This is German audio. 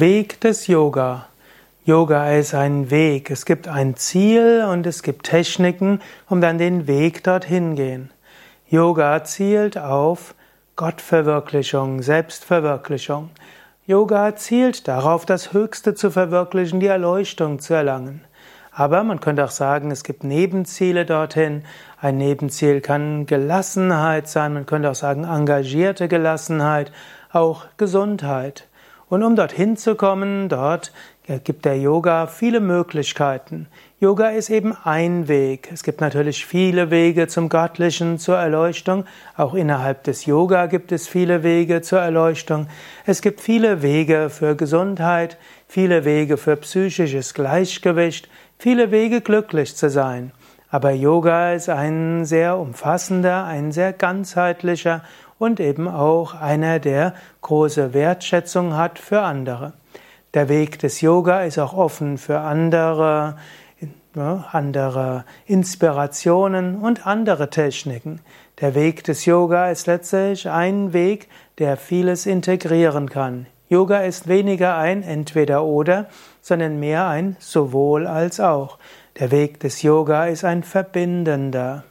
Weg des Yoga. Yoga ist ein Weg. Es gibt ein Ziel und es gibt Techniken, um dann den Weg dorthin gehen. Yoga zielt auf Gottverwirklichung, Selbstverwirklichung. Yoga zielt darauf, das Höchste zu verwirklichen, die Erleuchtung zu erlangen. Aber man könnte auch sagen, es gibt Nebenziele dorthin. Ein Nebenziel kann Gelassenheit sein, man könnte auch sagen engagierte Gelassenheit, auch Gesundheit. Und um dorthin zu kommen, dort gibt der Yoga viele Möglichkeiten. Yoga ist eben ein Weg. Es gibt natürlich viele Wege zum Göttlichen, zur Erleuchtung. Auch innerhalb des Yoga gibt es viele Wege zur Erleuchtung. Es gibt viele Wege für Gesundheit, viele Wege für psychisches Gleichgewicht, viele Wege glücklich zu sein. Aber Yoga ist ein sehr umfassender, ein sehr ganzheitlicher und eben auch einer, der große Wertschätzung hat für andere. Der Weg des Yoga ist auch offen für andere, andere Inspirationen und andere Techniken. Der Weg des Yoga ist letztlich ein Weg, der vieles integrieren kann. Yoga ist weniger ein entweder oder, sondern mehr ein sowohl als auch. Der Weg des Yoga ist ein verbindender.